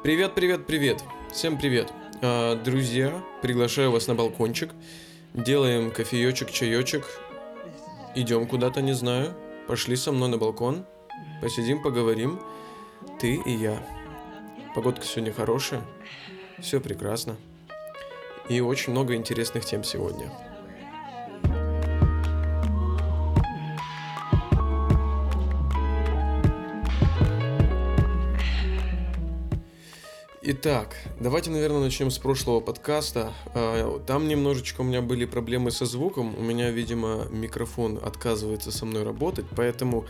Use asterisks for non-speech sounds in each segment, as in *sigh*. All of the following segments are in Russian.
Привет, привет, привет. Всем привет. А, друзья, приглашаю вас на балкончик. Делаем кофеечек, чаечек. Идем куда-то, не знаю. Пошли со мной на балкон. Посидим, поговорим. Ты и я. Погодка сегодня хорошая. Все прекрасно. И очень много интересных тем сегодня. Итак, давайте, наверное, начнем с прошлого подкаста. А, там немножечко у меня были проблемы со звуком. У меня, видимо, микрофон отказывается со мной работать, поэтому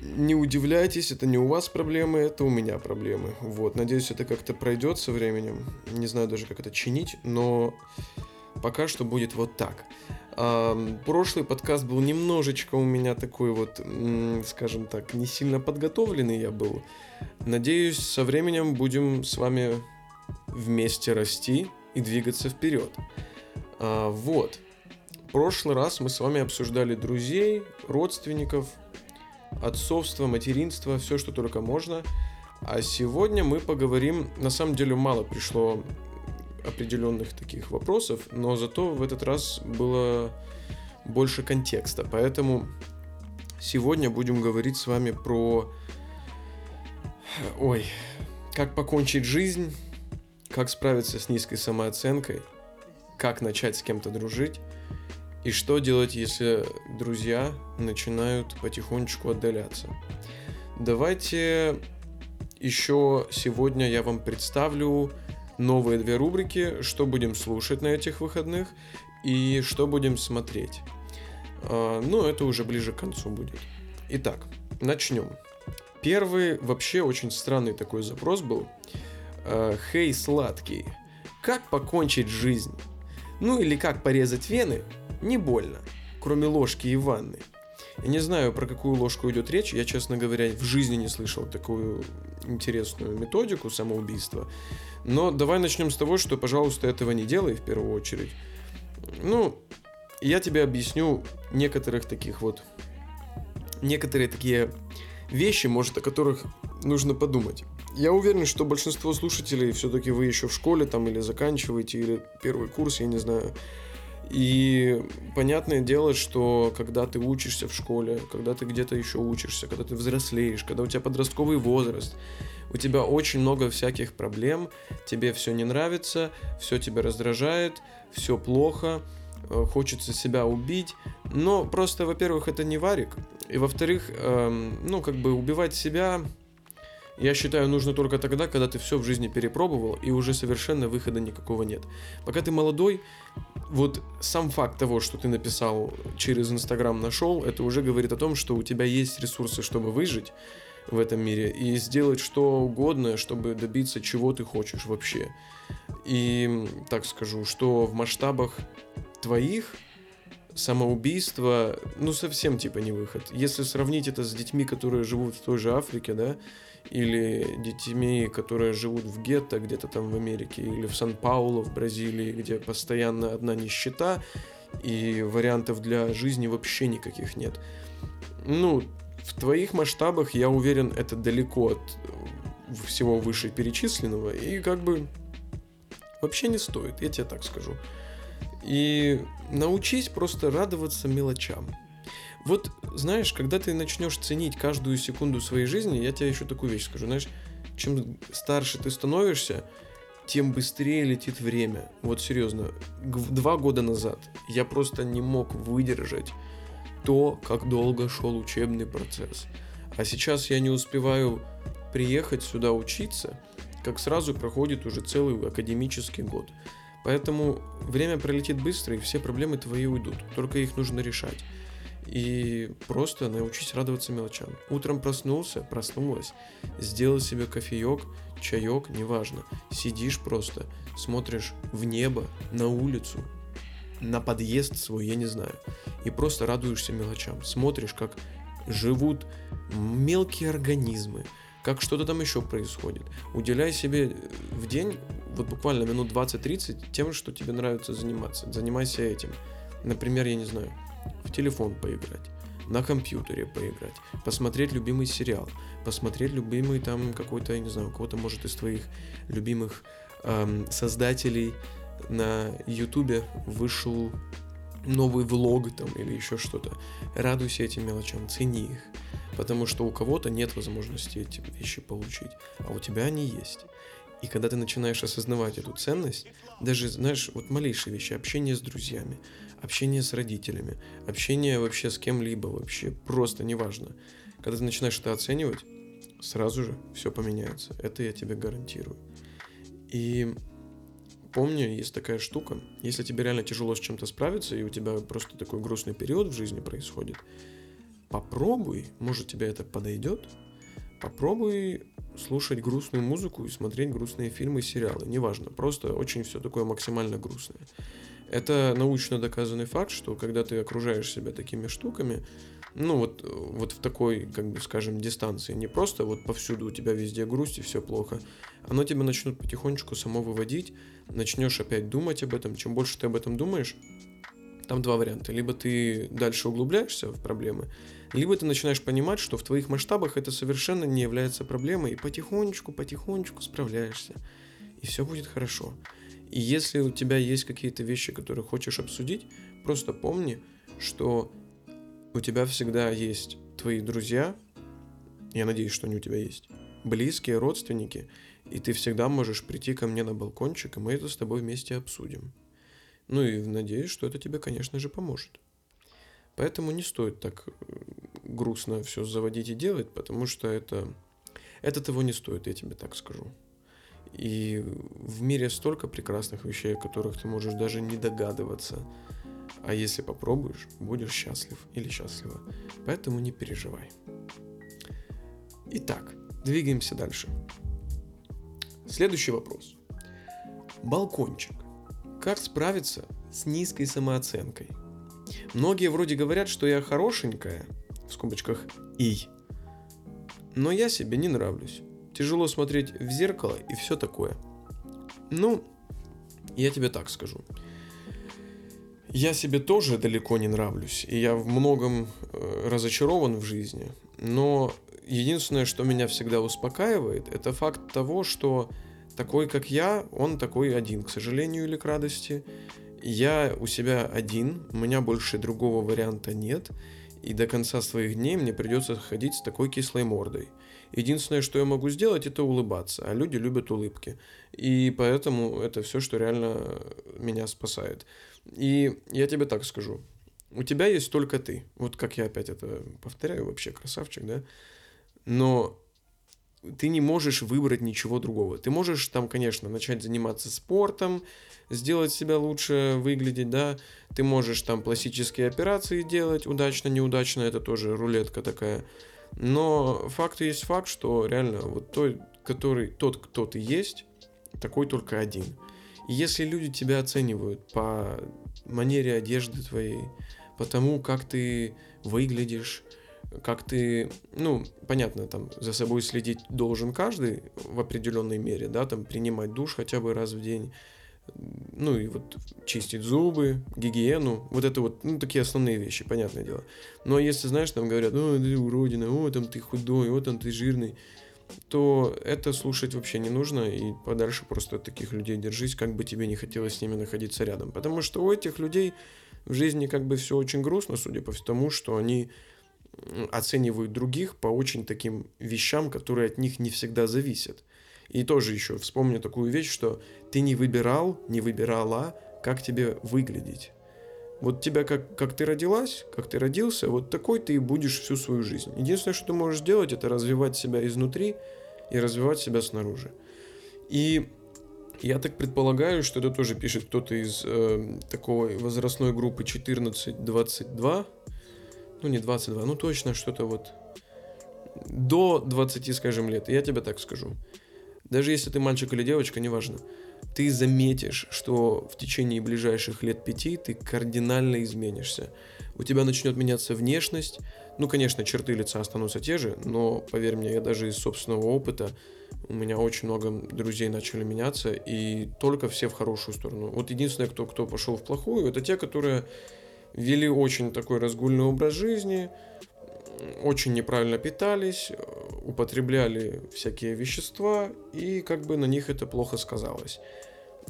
не удивляйтесь, это не у вас проблемы, это у меня проблемы. Вот, надеюсь, это как-то пройдет со временем. Не знаю даже, как это чинить, но пока что будет вот так. Прошлый подкаст был немножечко у меня такой вот, скажем так, не сильно подготовленный я был. Надеюсь, со временем будем с вами вместе расти и двигаться вперед. А, вот. прошлый раз мы с вами обсуждали друзей, родственников, отцовство, материнство, все, что только можно. А сегодня мы поговорим, на самом деле мало пришло определенных таких вопросов, но зато в этот раз было больше контекста. Поэтому сегодня будем говорить с вами про... Ой, как покончить жизнь, как справиться с низкой самооценкой, как начать с кем-то дружить и что делать, если друзья начинают потихонечку отдаляться. Давайте еще сегодня я вам представлю новые две рубрики, что будем слушать на этих выходных и что будем смотреть. А, ну, это уже ближе к концу будет. Итак, начнем. Первый вообще очень странный такой запрос был. А, Хей, сладкий, как покончить жизнь? Ну или как порезать вены? Не больно, кроме ложки и ванны. Я не знаю, про какую ложку идет речь. Я, честно говоря, в жизни не слышал такую интересную методику самоубийства. Но давай начнем с того, что, пожалуйста, этого не делай в первую очередь. Ну, я тебе объясню некоторых таких вот... Некоторые такие вещи, может, о которых нужно подумать. Я уверен, что большинство слушателей все-таки вы еще в школе там или заканчиваете, или первый курс, я не знаю. И понятное дело, что когда ты учишься в школе, когда ты где-то еще учишься, когда ты взрослеешь, когда у тебя подростковый возраст, у тебя очень много всяких проблем, тебе все не нравится, все тебя раздражает, все плохо, хочется себя убить. Но просто, во-первых, это не варик, и во-вторых, эм, ну, как бы убивать себя я считаю, нужно только тогда, когда ты все в жизни перепробовал и уже совершенно выхода никакого нет. Пока ты молодой, вот сам факт того, что ты написал через Инстаграм нашел, это уже говорит о том, что у тебя есть ресурсы, чтобы выжить в этом мире и сделать что угодно, чтобы добиться чего ты хочешь вообще. И так скажу, что в масштабах твоих самоубийство, ну, совсем типа не выход. Если сравнить это с детьми, которые живут в той же Африке, да, или детьми, которые живут в гетто где-то там в Америке, или в Сан-Пауло, в Бразилии, где постоянно одна нищета, и вариантов для жизни вообще никаких нет. Ну, в твоих масштабах, я уверен, это далеко от всего вышеперечисленного, и как бы вообще не стоит, я тебе так скажу. И научись просто радоваться мелочам. Вот, знаешь, когда ты начнешь ценить каждую секунду своей жизни, я тебе еще такую вещь скажу, знаешь, чем старше ты становишься, тем быстрее летит время. Вот серьезно, два года назад я просто не мог выдержать то, как долго шел учебный процесс. А сейчас я не успеваю приехать сюда учиться, как сразу проходит уже целый академический год. Поэтому время пролетит быстро, и все проблемы твои уйдут. Только их нужно решать. И просто научись радоваться мелочам. Утром проснулся, проснулась, сделал себе кофеек, чаек, неважно. Сидишь просто, смотришь в небо, на улицу, на подъезд свой, я не знаю. И просто радуешься мелочам. Смотришь, как живут мелкие организмы, как что-то там еще происходит. Уделяй себе в день вот буквально минут 20-30 тем, что тебе нравится заниматься. Занимайся этим. Например, я не знаю, в телефон поиграть, на компьютере поиграть, посмотреть любимый сериал, посмотреть любимый там какой-то, я не знаю, кого-то может из твоих любимых эм, создателей на ютубе вышел новый влог там или еще что-то. Радуйся этим мелочам, цени их. Потому что у кого-то нет возможности эти вещи получить, а у тебя они есть. И когда ты начинаешь осознавать эту ценность, даже, знаешь, вот малейшие вещи, общение с друзьями, общение с родителями, общение вообще с кем-либо вообще, просто неважно. Когда ты начинаешь это оценивать, сразу же все поменяется. Это я тебе гарантирую. И помню, есть такая штука, если тебе реально тяжело с чем-то справиться, и у тебя просто такой грустный период в жизни происходит, попробуй, может тебе это подойдет, попробуй слушать грустную музыку и смотреть грустные фильмы и сериалы. Неважно, просто очень все такое максимально грустное. Это научно доказанный факт, что когда ты окружаешь себя такими штуками, ну вот, вот в такой, как бы скажем, дистанции, не просто вот повсюду у тебя везде грусть и все плохо, оно тебя начнет потихонечку само выводить, начнешь опять думать об этом, чем больше ты об этом думаешь, там два варианта. Либо ты дальше углубляешься в проблемы, либо ты начинаешь понимать, что в твоих масштабах это совершенно не является проблемой, и потихонечку, потихонечку справляешься. И все будет хорошо. И если у тебя есть какие-то вещи, которые хочешь обсудить, просто помни, что у тебя всегда есть твои друзья, я надеюсь, что они у тебя есть, близкие, родственники, и ты всегда можешь прийти ко мне на балкончик, и мы это с тобой вместе обсудим. Ну и надеюсь, что это тебе, конечно же, поможет. Поэтому не стоит так э, грустно все заводить и делать, потому что это, это того не стоит, я тебе так скажу. И в мире столько прекрасных вещей, о которых ты можешь даже не догадываться. А если попробуешь, будешь счастлив или счастлива. Поэтому не переживай. Итак, двигаемся дальше. Следующий вопрос. Балкончик. Как справиться с низкой самооценкой? Многие вроде говорят, что я хорошенькая, в скобочках «и», но я себе не нравлюсь. Тяжело смотреть в зеркало и все такое. Ну, я тебе так скажу. Я себе тоже далеко не нравлюсь, и я в многом э, разочарован в жизни. Но единственное, что меня всегда успокаивает, это факт того, что такой, как я, он такой один, к сожалению или к радости. Я у себя один, у меня больше другого варианта нет, и до конца своих дней мне придется ходить с такой кислой мордой. Единственное, что я могу сделать, это улыбаться, а люди любят улыбки. И поэтому это все, что реально меня спасает. И я тебе так скажу. У тебя есть только ты. Вот как я опять это повторяю, вообще красавчик, да? Но ты не можешь выбрать ничего другого. Ты можешь там, конечно, начать заниматься спортом, сделать себя лучше выглядеть, да. Ты можешь там пластические операции делать, удачно, неудачно, это тоже рулетка такая. Но факт есть факт, что реально вот той, который, тот, кто ты есть, такой только один. И если люди тебя оценивают по манере одежды твоей, по тому, как ты выглядишь, как ты, ну, понятно, там за собой следить должен каждый в определенной мере, да, там принимать душ хотя бы раз в день, ну и вот чистить зубы, гигиену, вот это вот, ну, такие основные вещи, понятное дело. Но если, знаешь, там говорят, ну, ты уродина, о, там ты худой, о, там ты жирный, то это слушать вообще не нужно, и подальше просто от таких людей держись, как бы тебе не хотелось с ними находиться рядом. Потому что у этих людей в жизни как бы все очень грустно, судя по тому, что они оценивают других по очень таким вещам, которые от них не всегда зависят. И тоже еще вспомню такую вещь, что ты не выбирал, не выбирала, как тебе выглядеть. Вот тебя, как, как ты родилась, как ты родился, вот такой ты и будешь всю свою жизнь. Единственное, что ты можешь делать, это развивать себя изнутри и развивать себя снаружи. И я так предполагаю, что это тоже пишет кто-то из э, такой возрастной группы 14-22, ну не 22, ну точно что-то вот до 20, скажем, лет. Я тебе так скажу. Даже если ты мальчик или девочка, неважно, ты заметишь, что в течение ближайших лет пяти ты кардинально изменишься. У тебя начнет меняться внешность. Ну, конечно, черты лица останутся те же, но поверь мне, я даже из собственного опыта, у меня очень много друзей начали меняться, и только все в хорошую сторону. Вот единственное, кто, кто пошел в плохую, это те, которые вели очень такой разгульный образ жизни, очень неправильно питались, употребляли всякие вещества, и как бы на них это плохо сказалось.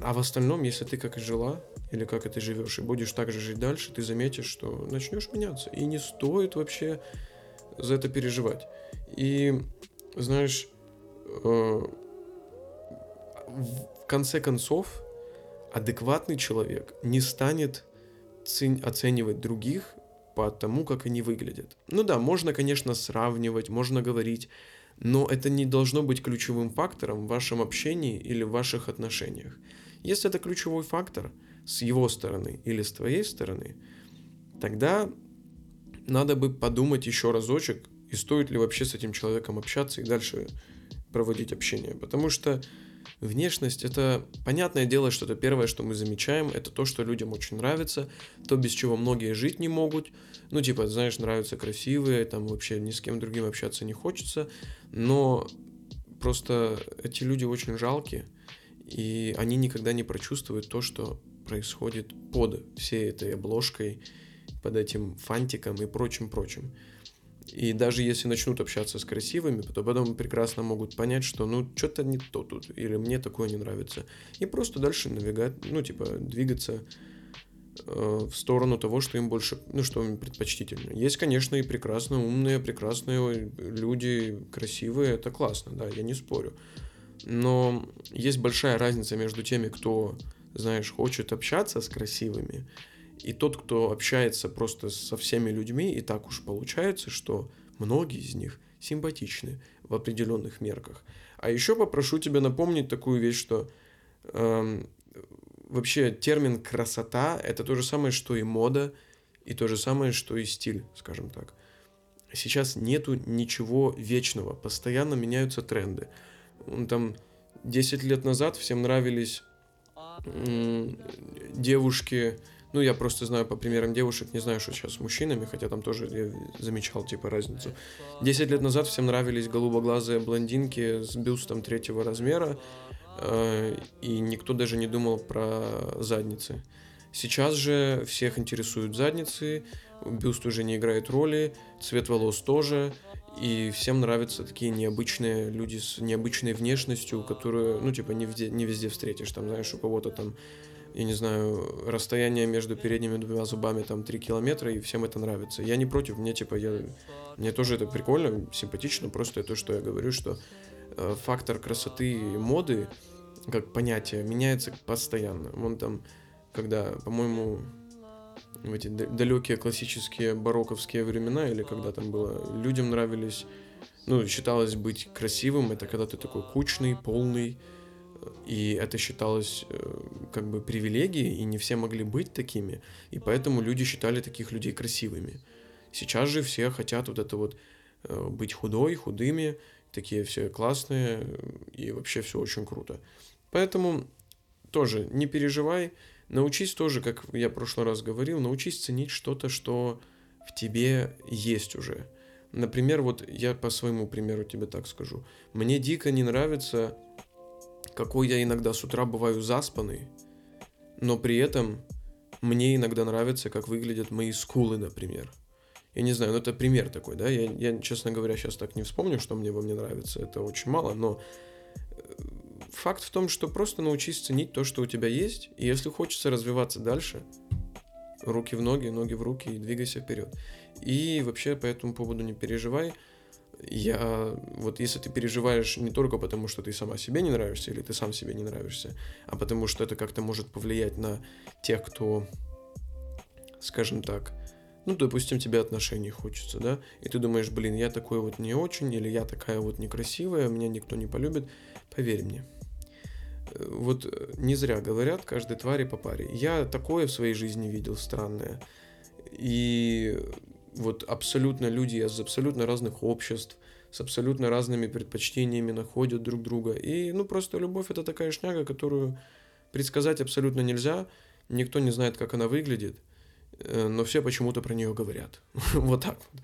А в остальном, если ты как и жила, или как и ты живешь, и будешь так же жить дальше, ты заметишь, что начнешь меняться. И не стоит вообще за это переживать. И, знаешь, э, в конце концов, адекватный человек не станет оценивать других по тому, как они выглядят. Ну да, можно, конечно, сравнивать, можно говорить, но это не должно быть ключевым фактором в вашем общении или в ваших отношениях. Если это ключевой фактор с его стороны или с твоей стороны, тогда надо бы подумать еще разочек, и стоит ли вообще с этим человеком общаться и дальше проводить общение. Потому что Внешность это понятное дело, что это первое, что мы замечаем, это то, что людям очень нравится, то, без чего многие жить не могут. Ну, типа, знаешь, нравятся красивые, там вообще ни с кем другим общаться не хочется, но просто эти люди очень жалкие, и они никогда не прочувствуют то, что происходит под всей этой обложкой, под этим фантиком и прочим-прочим. И даже если начнут общаться с красивыми, то потом прекрасно могут понять, что ну что-то не то тут, или мне такое не нравится. И просто дальше навигать, ну типа двигаться э, в сторону того, что им больше, ну что им предпочтительно. Есть, конечно, и прекрасно умные, прекрасные люди, красивые, это классно, да, я не спорю. Но есть большая разница между теми, кто, знаешь, хочет общаться с красивыми, и тот, кто общается просто со всеми людьми, и так уж получается, что многие из них симпатичны в определенных мерках. А еще попрошу тебя напомнить такую вещь, что эм, вообще термин красота это то же самое, что и мода, и то же самое, что и стиль, скажем так. Сейчас нету ничего вечного, постоянно меняются тренды. Там 10 лет назад всем нравились девушки ну, я просто знаю по примерам девушек, не знаю, что сейчас с мужчинами, хотя там тоже я замечал, типа, разницу. Десять лет назад всем нравились голубоглазые блондинки с бюстом третьего размера, э, и никто даже не думал про задницы. Сейчас же всех интересуют задницы, бюст уже не играет роли, цвет волос тоже, и всем нравятся такие необычные люди с необычной внешностью, которую, ну, типа, не везде, не везде встретишь. Там, знаешь, у кого-то там я не знаю, расстояние между передними двумя зубами там 3 километра, и всем это нравится. Я не против, мне типа, я, мне тоже это прикольно, симпатично, просто то, что я говорю, что э, фактор красоты и моды, как понятие, меняется постоянно. Вон там, когда, по-моему, в эти далекие классические барокковские времена, или когда там было, людям нравились, ну, считалось быть красивым, это когда ты такой кучный, полный, и это считалось э, как бы привилегией, и не все могли быть такими, и поэтому люди считали таких людей красивыми. Сейчас же все хотят вот это вот э, быть худой, худыми, такие все классные, и вообще все очень круто. Поэтому тоже не переживай, научись тоже, как я в прошлый раз говорил, научись ценить что-то, что в тебе есть уже. Например, вот я по своему примеру тебе так скажу. Мне дико не нравится какой я иногда с утра бываю заспанный, но при этом мне иногда нравится, как выглядят мои скулы, например. Я не знаю, ну это пример такой, да, я, я, честно говоря, сейчас так не вспомню, что мне во мне нравится, это очень мало, но э, факт в том, что просто научись ценить то, что у тебя есть, и если хочется развиваться дальше, руки в ноги, ноги в руки и двигайся вперед. И вообще по этому поводу не переживай, я вот если ты переживаешь не только потому, что ты сама себе не нравишься или ты сам себе не нравишься, а потому что это как-то может повлиять на тех, кто, скажем так, ну, допустим, тебе отношений хочется, да, и ты думаешь, блин, я такой вот не очень, или я такая вот некрасивая, меня никто не полюбит, поверь мне. Вот не зря говорят, каждой твари по паре. Я такое в своей жизни видел странное. И вот абсолютно люди из абсолютно разных обществ, с абсолютно разными предпочтениями находят друг друга. И, ну, просто любовь это такая шняга, которую предсказать абсолютно нельзя. Никто не знает, как она выглядит, э, но все почему-то про нее говорят. *laughs* вот так вот.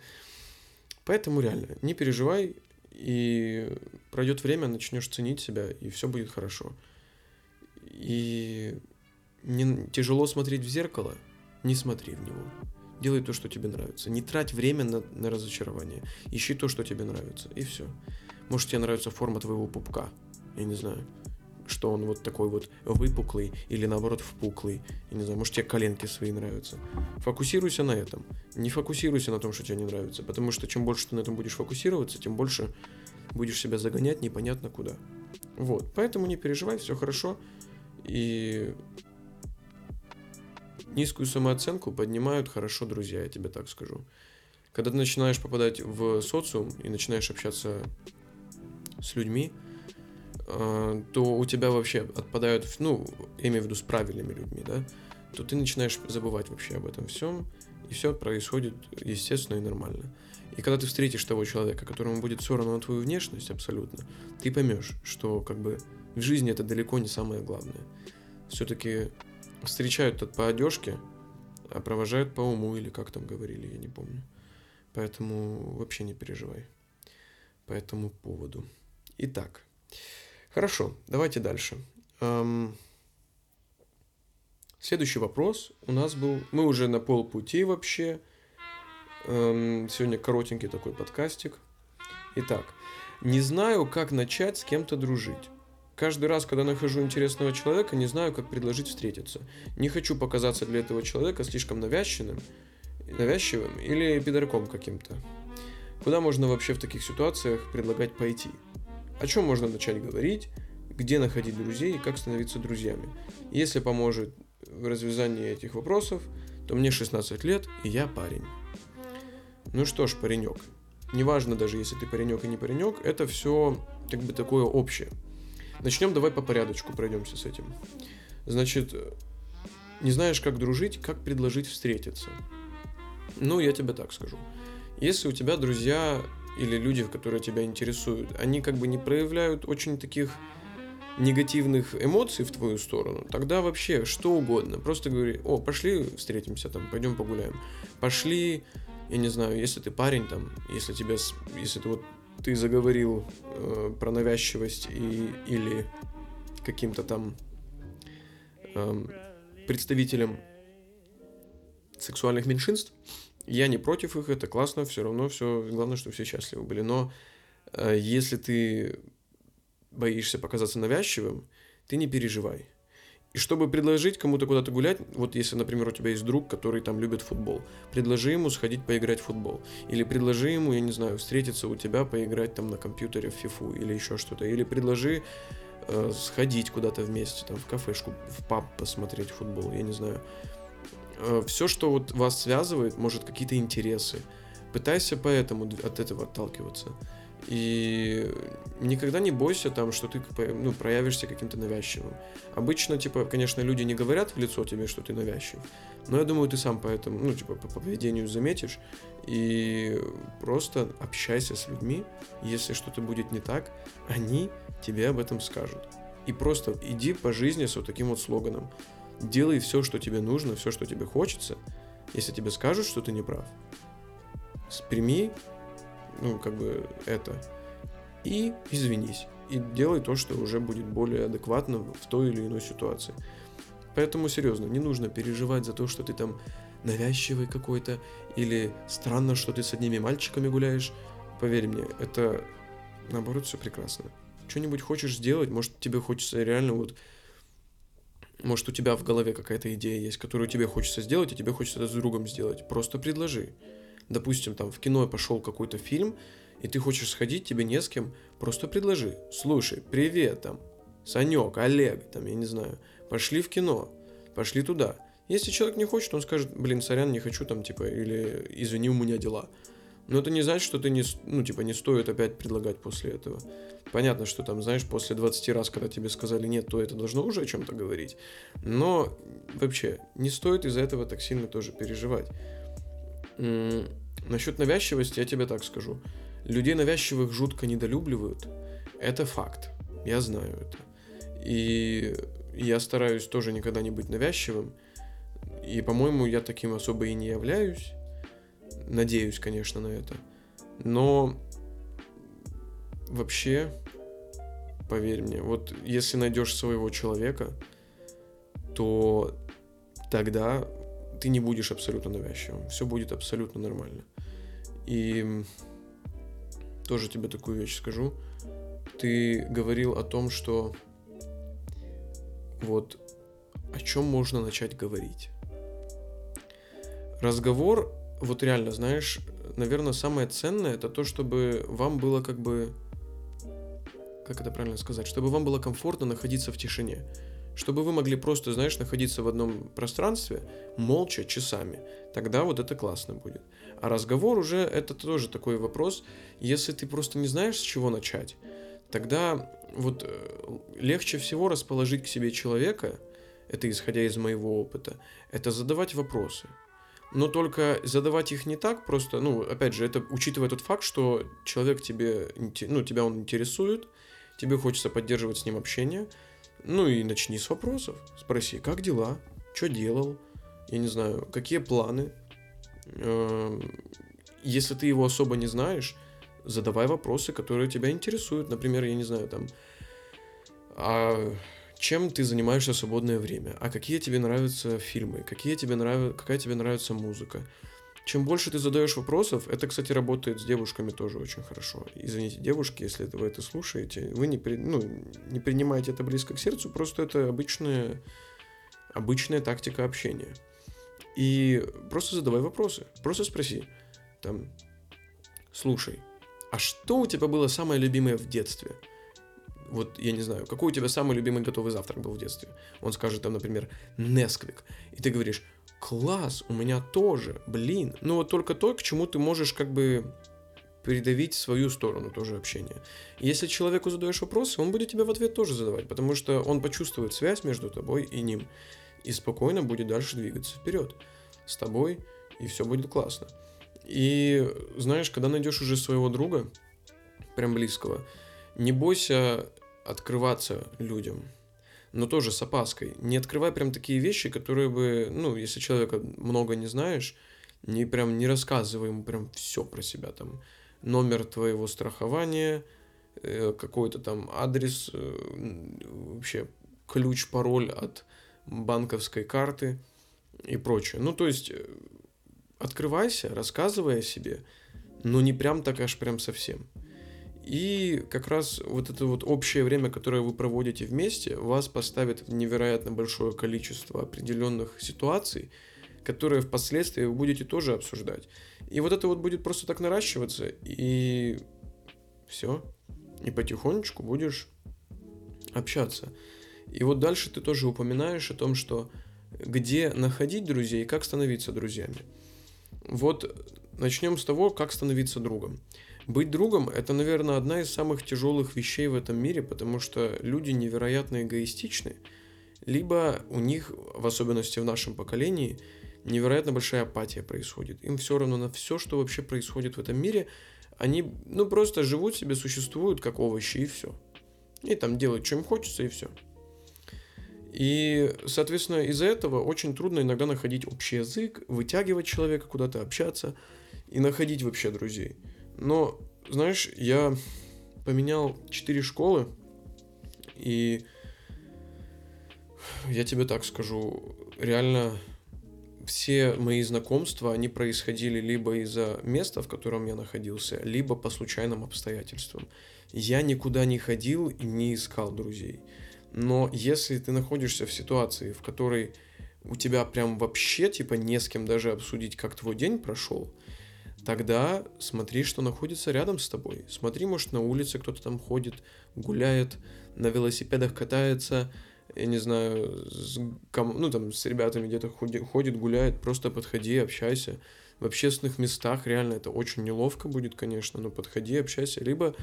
Поэтому реально, не переживай, и пройдет время, начнешь ценить себя, и все будет хорошо. И не тяжело смотреть в зеркало – не смотри в него. Делай то, что тебе нравится. Не трать время на, на разочарование. Ищи то, что тебе нравится. И все. Может, тебе нравится форма твоего пупка. Я не знаю что он вот такой вот выпуклый или наоборот впуклый. Я не знаю, может тебе коленки свои нравятся. Фокусируйся на этом. Не фокусируйся на том, что тебе не нравится, потому что чем больше ты на этом будешь фокусироваться, тем больше будешь себя загонять непонятно куда. Вот, поэтому не переживай, все хорошо. И низкую самооценку поднимают хорошо друзья, я тебе так скажу. Когда ты начинаешь попадать в социум и начинаешь общаться с людьми, э, то у тебя вообще отпадают, ну, я имею в виду с правильными людьми, да, то ты начинаешь забывать вообще об этом всем, и все происходит естественно и нормально. И когда ты встретишь того человека, которому будет все равно на твою внешность абсолютно, ты поймешь, что как бы в жизни это далеко не самое главное. Все-таки встречают по одежке, а провожают по уму, или как там говорили, я не помню. Поэтому вообще не переживай по этому поводу. Итак, хорошо, давайте дальше. Эм, следующий вопрос у нас был, мы уже на полпути вообще. Эм, сегодня коротенький такой подкастик. Итак, не знаю, как начать с кем-то дружить. Каждый раз, когда нахожу интересного человека, не знаю, как предложить встретиться. Не хочу показаться для этого человека слишком навязчивым, навязчивым или пидорком каким-то. Куда можно вообще в таких ситуациях предлагать пойти? О чем можно начать говорить? Где находить друзей и как становиться друзьями? Если поможет в развязании этих вопросов, то мне 16 лет и я парень. Ну что ж, паренек. Неважно даже, если ты паренек и не паренек, это все как бы такое общее. Начнем давай по порядочку, пройдемся с этим. Значит, не знаешь, как дружить, как предложить встретиться. Ну, я тебе так скажу. Если у тебя друзья или люди, которые тебя интересуют, они как бы не проявляют очень таких негативных эмоций в твою сторону, тогда вообще что угодно. Просто говори, о, пошли встретимся там, пойдем погуляем. Пошли, я не знаю, если ты парень там, если тебе, если ты вот ты заговорил э, про навязчивость и, или каким-то там э, представителем сексуальных меньшинств, я не против их, это классно, все равно все, главное, что все счастливы были. Но э, если ты боишься показаться навязчивым, ты не переживай. И чтобы предложить кому-то куда-то гулять, вот если, например, у тебя есть друг, который там любит футбол, предложи ему сходить поиграть в футбол. Или предложи ему, я не знаю, встретиться у тебя, поиграть там на компьютере в фифу или еще что-то. Или предложи э, сходить куда-то вместе, там в кафешку, в паб посмотреть футбол, я не знаю. Э, все, что вот вас связывает, может какие-то интересы. Пытайся поэтому от этого отталкиваться. И никогда не бойся там, что ты ну, проявишься каким-то навязчивым. Обычно, типа, конечно, люди не говорят в лицо тебе, что ты навязчив, но я думаю, ты сам по этому, ну, типа, по поведению заметишь, и просто общайся с людьми, если что-то будет не так, они тебе об этом скажут. И просто иди по жизни с вот таким вот слоганом. Делай все, что тебе нужно, все, что тебе хочется, если тебе скажут, что ты не прав. Прими ну, как бы это. И извинись. И делай то, что уже будет более адекватно в той или иной ситуации. Поэтому серьезно, не нужно переживать за то, что ты там навязчивый какой-то, или странно, что ты с одними мальчиками гуляешь. Поверь мне, это наоборот все прекрасно. Что-нибудь хочешь сделать, может тебе хочется реально вот может, у тебя в голове какая-то идея есть, которую тебе хочется сделать, и тебе хочется это с другом сделать. Просто предложи допустим, там в кино пошел какой-то фильм, и ты хочешь сходить, тебе не с кем, просто предложи. Слушай, привет, там, Санек, Олег, там, я не знаю, пошли в кино, пошли туда. Если человек не хочет, он скажет, блин, сорян, не хочу там, типа, или извини, у меня дела. Но это не значит, что ты не, ну, типа, не стоит опять предлагать после этого. Понятно, что там, знаешь, после 20 раз, когда тебе сказали нет, то это должно уже о чем-то говорить. Но вообще, не стоит из-за этого так сильно тоже переживать. Насчет навязчивости я тебе так скажу. Людей навязчивых жутко недолюбливают. Это факт. Я знаю это. И я стараюсь тоже никогда не быть навязчивым. И, по-моему, я таким особо и не являюсь. Надеюсь, конечно, на это. Но вообще, поверь мне, вот если найдешь своего человека, то тогда ты не будешь абсолютно навязчивым. Все будет абсолютно нормально. И тоже тебе такую вещь скажу. Ты говорил о том, что вот о чем можно начать говорить. Разговор, вот реально, знаешь, наверное, самое ценное это то, чтобы вам было как бы, как это правильно сказать, чтобы вам было комфортно находиться в тишине чтобы вы могли просто, знаешь, находиться в одном пространстве молча часами. Тогда вот это классно будет. А разговор уже это тоже такой вопрос. Если ты просто не знаешь, с чего начать, тогда вот э, легче всего расположить к себе человека, это исходя из моего опыта, это задавать вопросы. Но только задавать их не так просто, ну, опять же, это учитывая тот факт, что человек тебе, ну, тебя он интересует, тебе хочется поддерживать с ним общение, ну и начни с вопросов. Спроси, как дела, что делал, я не знаю, какие планы. Эм, если ты его особо не знаешь, задавай вопросы, которые тебя интересуют. Например, я не знаю, там, а чем ты занимаешься в свободное время? А какие тебе нравятся фильмы? Какие тебе нрав... Какая тебе нравится музыка? Чем больше ты задаешь вопросов, это, кстати, работает с девушками тоже очень хорошо. Извините, девушки, если вы это слушаете, вы не, при, ну, не принимаете это близко к сердцу, просто это обычная, обычная тактика общения. И просто задавай вопросы, просто спроси, там, слушай, а что у тебя было самое любимое в детстве? Вот, я не знаю, какой у тебя самый любимый готовый завтрак был в детстве? Он скажет там, например, Несквик. И ты говоришь, класс, у меня тоже, блин. Ну вот только то, к чему ты можешь как бы передавить свою сторону тоже общения. Если человеку задаешь вопросы, он будет тебе в ответ тоже задавать, потому что он почувствует связь между тобой и ним и спокойно будет дальше двигаться вперед с тобой, и все будет классно. И знаешь, когда найдешь уже своего друга, прям близкого, не бойся открываться людям, но тоже с опаской. Не открывай прям такие вещи, которые бы, ну, если человека много не знаешь, не прям не рассказывай ему прям все про себя там. Номер твоего страхования, э, какой-то там адрес, э, вообще ключ, пароль от банковской карты и прочее. Ну, то есть, э, открывайся, рассказывай о себе, но не прям так аж прям совсем. И как раз вот это вот общее время, которое вы проводите вместе, вас поставит в невероятно большое количество определенных ситуаций, которые впоследствии вы будете тоже обсуждать. И вот это вот будет просто так наращиваться, и все. И потихонечку будешь общаться. И вот дальше ты тоже упоминаешь о том, что где находить друзей как становиться друзьями. Вот начнем с того, как становиться другом. Быть другом – это, наверное, одна из самых тяжелых вещей в этом мире, потому что люди невероятно эгоистичны, либо у них, в особенности в нашем поколении, невероятно большая апатия происходит. Им все равно на все, что вообще происходит в этом мире, они, ну, просто живут себе, существуют как овощи и все. И там делают, что им хочется, и все. И, соответственно, из-за этого очень трудно иногда находить общий язык, вытягивать человека куда-то, общаться и находить вообще друзей. Но, знаешь, я поменял 4 школы, и я тебе так скажу, реально все мои знакомства, они происходили либо из-за места, в котором я находился, либо по случайным обстоятельствам. Я никуда не ходил и не искал друзей. Но если ты находишься в ситуации, в которой у тебя прям вообще типа не с кем даже обсудить, как твой день прошел, тогда смотри, что находится рядом с тобой. Смотри, может, на улице кто-то там ходит, гуляет, на велосипедах катается, я не знаю, с, ну, там, с ребятами где-то ходит, гуляет, просто подходи, общайся. В общественных местах реально это очень неловко будет, конечно, но подходи, общайся. Либо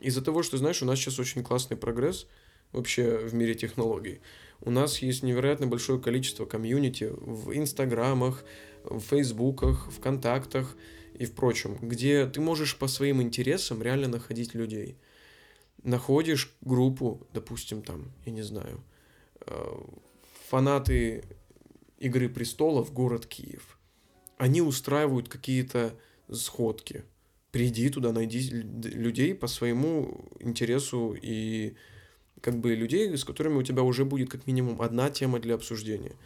из-за того, что, знаешь, у нас сейчас очень классный прогресс вообще в мире технологий. У нас есть невероятно большое количество комьюнити в инстаграмах, в фейсбуках, в контактах, и в прочем, где ты можешь по своим интересам реально находить людей. Находишь группу, допустим, там, я не знаю, э, фанаты Игры престолов, город Киев. Они устраивают какие-то сходки. Приди туда, найди людей по своему интересу и как бы людей, с которыми у тебя уже будет как минимум одна тема для обсуждения.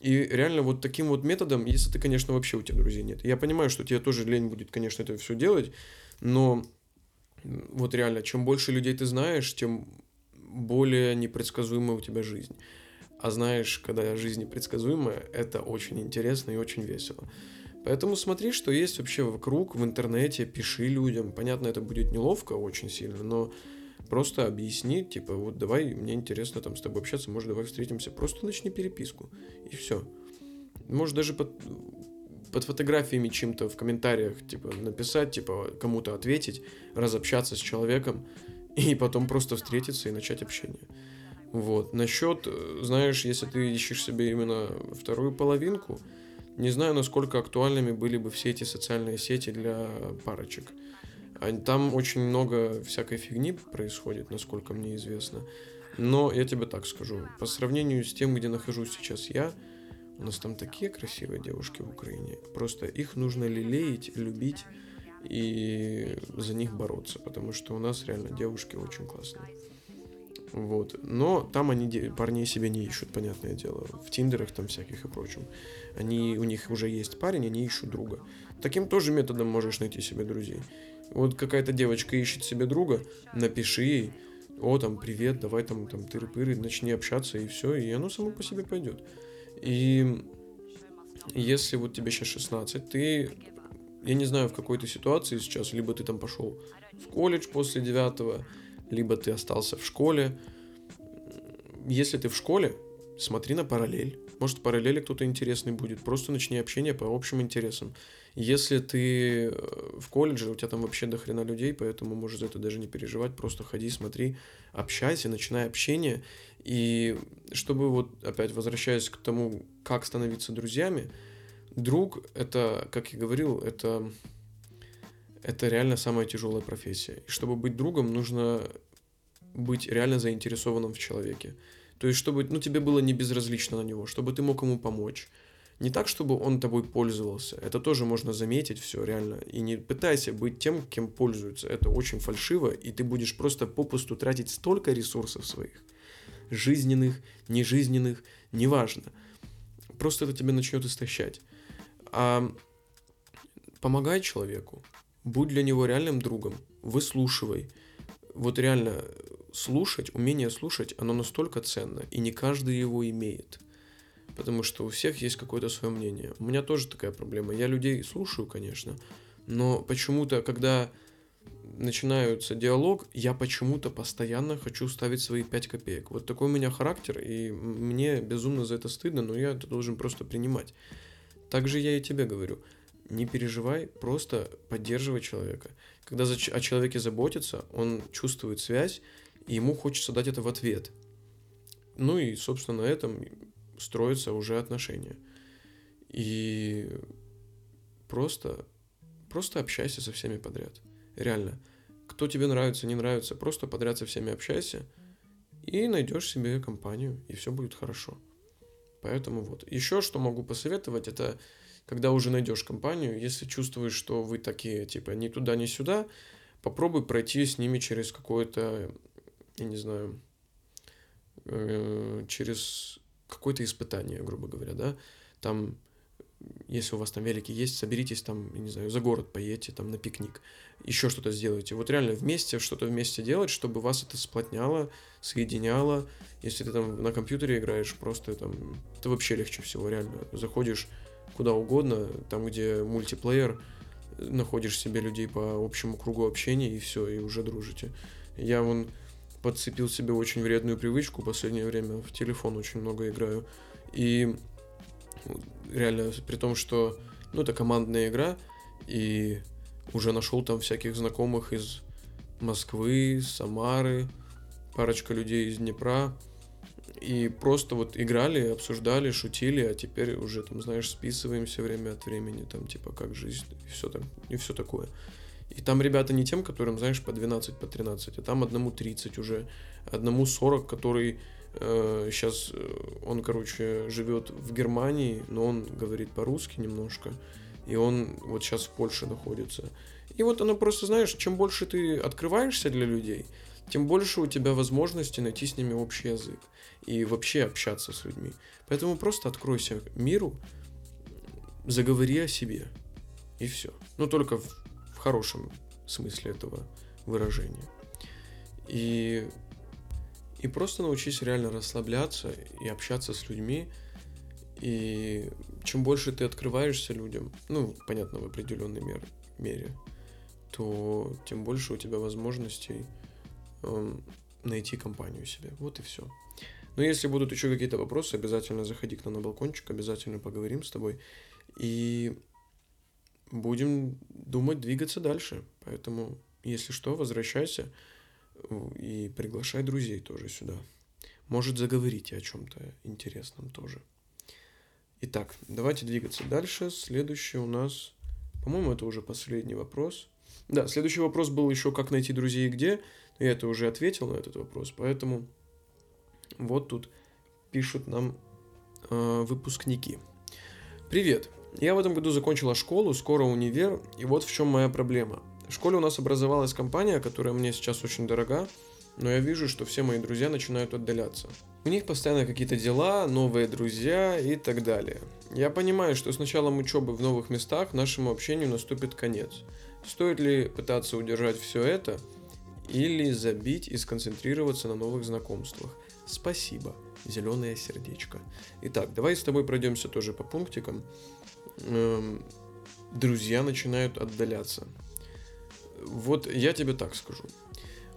И реально вот таким вот методом, если ты, конечно, вообще у тебя друзей нет. Я понимаю, что тебе тоже лень будет, конечно, это все делать, но вот реально, чем больше людей ты знаешь, тем более непредсказуемая у тебя жизнь. А знаешь, когда жизнь непредсказуемая, это очень интересно и очень весело. Поэтому смотри, что есть вообще вокруг, в интернете, пиши людям. Понятно, это будет неловко очень сильно, но просто объясни, типа, вот давай, мне интересно там с тобой общаться, может, давай встретимся. Просто начни переписку, и все. Может, даже под, под фотографиями чем-то в комментариях, типа, написать, типа, кому-то ответить, разобщаться с человеком, *laughs* и потом просто встретиться и начать общение. Вот. Насчет, знаешь, если ты ищешь себе именно вторую половинку, не знаю, насколько актуальными были бы все эти социальные сети для парочек. Там очень много всякой фигни происходит, насколько мне известно. Но я тебе так скажу, по сравнению с тем, где нахожусь сейчас я, у нас там такие красивые девушки в Украине. Просто их нужно лелеять, любить и за них бороться, потому что у нас реально девушки очень классные. Вот. Но там они парней себе не ищут, понятное дело. В тиндерах там всяких и прочем. Они, у них уже есть парень, они ищут друга. Таким тоже методом можешь найти себе друзей. Вот какая-то девочка ищет себе друга, напиши ей, о, там, привет, давай там, там, тыры-пыры, начни общаться, и все, и оно само по себе пойдет. И если вот тебе сейчас 16, ты, я не знаю, в какой то ситуации сейчас, либо ты там пошел в колледж после девятого, либо ты остался в школе. Если ты в школе, смотри на параллель. Может, параллели кто-то интересный будет. Просто начни общение по общим интересам. Если ты э, в колледже, у тебя там вообще до хрена людей, поэтому можешь за это даже не переживать. Просто ходи, смотри, общайся, начинай общение. И чтобы вот опять возвращаясь к тому, как становиться друзьями, друг это, как я говорил, это это реально самая тяжелая профессия. И чтобы быть другом, нужно быть реально заинтересованным в человеке. То есть, чтобы ну, тебе было не безразлично на него, чтобы ты мог ему помочь. Не так, чтобы он тобой пользовался. Это тоже можно заметить все реально. И не пытайся быть тем, кем пользуются. Это очень фальшиво, и ты будешь просто попусту тратить столько ресурсов своих. Жизненных, нежизненных, неважно. Просто это тебя начнет истощать. А помогай человеку, будь для него реальным другом, выслушивай. Вот реально слушать, умение слушать, оно настолько ценно, и не каждый его имеет. Потому что у всех есть какое-то свое мнение. У меня тоже такая проблема. Я людей слушаю, конечно, но почему-то, когда начинается диалог, я почему-то постоянно хочу ставить свои 5 копеек. Вот такой у меня характер, и мне безумно за это стыдно, но я это должен просто принимать. Также я и тебе говорю не переживай, просто поддерживай человека. Когда о человеке заботится, он чувствует связь, и ему хочется дать это в ответ. Ну и, собственно, на этом строятся уже отношения. И просто, просто общайся со всеми подряд. Реально. Кто тебе нравится, не нравится, просто подряд со всеми общайся, и найдешь себе компанию, и все будет хорошо. Поэтому вот. Еще что могу посоветовать, это когда уже найдешь компанию, если чувствуешь, что вы такие, типа, ни туда, ни сюда, попробуй пройти с ними через какое-то, я не знаю, э, через какое-то испытание, грубо говоря, да, там, если у вас там велики есть, соберитесь там, я не знаю, за город поедете, там, на пикник, еще что-то сделайте. Вот реально вместе, что-то вместе делать, чтобы вас это сплотняло, соединяло. Если ты там на компьютере играешь, просто там, это вообще легче всего, реально. Заходишь куда угодно, там, где мультиплеер, находишь себе людей по общему кругу общения, и все, и уже дружите. Я вон подцепил себе очень вредную привычку в последнее время, в телефон очень много играю. И реально, при том, что, ну, это командная игра, и уже нашел там всяких знакомых из Москвы, Самары, парочка людей из Днепра, и просто вот играли, обсуждали, шутили, а теперь уже там, знаешь, списываемся время от времени, там, типа, как жизнь, и все, там, и все такое. И там ребята не тем, которым, знаешь, по 12, по 13, а там одному 30 уже, одному 40, который э, сейчас, э, он, короче, живет в Германии, но он говорит по-русски немножко, и он вот сейчас в Польше находится. И вот оно просто, знаешь, чем больше ты открываешься для людей, тем больше у тебя возможности найти с ними общий язык и вообще общаться с людьми. Поэтому просто откройся миру, заговори о себе, и все. Но только в хорошем смысле этого выражения. И, и просто научись реально расслабляться и общаться с людьми. И чем больше ты открываешься людям, ну, понятно, в определенной мер, мере, то тем больше у тебя возможностей эм, найти компанию себе. Вот и все. Но если будут еще какие-то вопросы, обязательно заходи к нам на балкончик, обязательно поговорим с тобой. И будем думать двигаться дальше. Поэтому, если что, возвращайся э, и приглашай друзей тоже сюда. Может, заговорите о чем-то интересном тоже. Итак, давайте двигаться дальше. Следующий у нас, по-моему, это уже последний вопрос. Да, следующий вопрос был еще, как найти друзей и где. Я это уже ответил на этот вопрос, поэтому вот тут пишут нам э, выпускники. Привет. Я в этом году закончила школу, скоро универ, и вот в чем моя проблема. В школе у нас образовалась компания, которая мне сейчас очень дорога, но я вижу, что все мои друзья начинают отдаляться. У них постоянно какие-то дела, новые друзья и так далее. Я понимаю, что с началом учебы в новых местах нашему общению наступит конец. Стоит ли пытаться удержать все это или забить и сконцентрироваться на новых знакомствах? Спасибо. Зеленое сердечко. Итак, давай с тобой пройдемся тоже по пунктикам. Эм, друзья начинают отдаляться. Вот я тебе так скажу.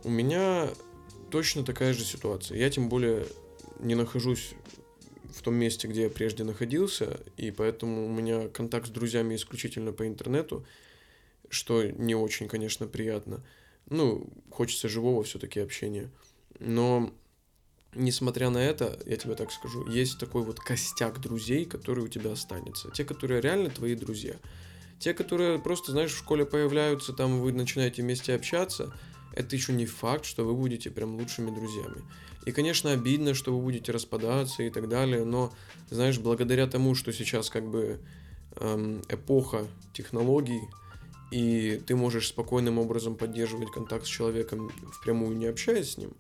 У меня точно такая же ситуация. Я тем более не нахожусь в том месте, где я прежде находился, и поэтому у меня контакт с друзьями исключительно по интернету, что не очень, конечно, приятно. Ну, хочется живого все-таки общения. Но несмотря на это, я тебе так скажу, есть такой вот костяк друзей, который у тебя останется. Те, которые реально твои друзья. Те, которые просто, знаешь, в школе появляются, там вы начинаете вместе общаться, это еще не факт, что вы будете прям лучшими друзьями. И, конечно, обидно, что вы будете распадаться и так далее, но, знаешь, благодаря тому, что сейчас как бы эм, эпоха технологий, и ты можешь спокойным образом поддерживать контакт с человеком впрямую, не общаясь с ним,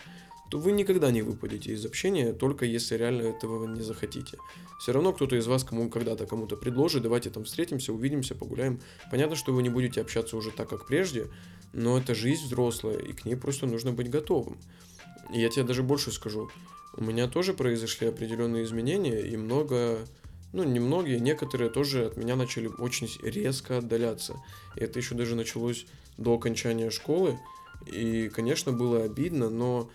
то вы никогда не выпадете из общения, только если реально этого не захотите. Все равно кто-то из вас кому когда-то кому-то предложит, давайте там встретимся, увидимся, погуляем. Понятно, что вы не будете общаться уже так, как прежде, но это жизнь взрослая, и к ней просто нужно быть готовым. И я тебе даже больше скажу. У меня тоже произошли определенные изменения, и много, ну, немногие, некоторые тоже от меня начали очень резко отдаляться. И это еще даже началось до окончания школы. И, конечно, было обидно, но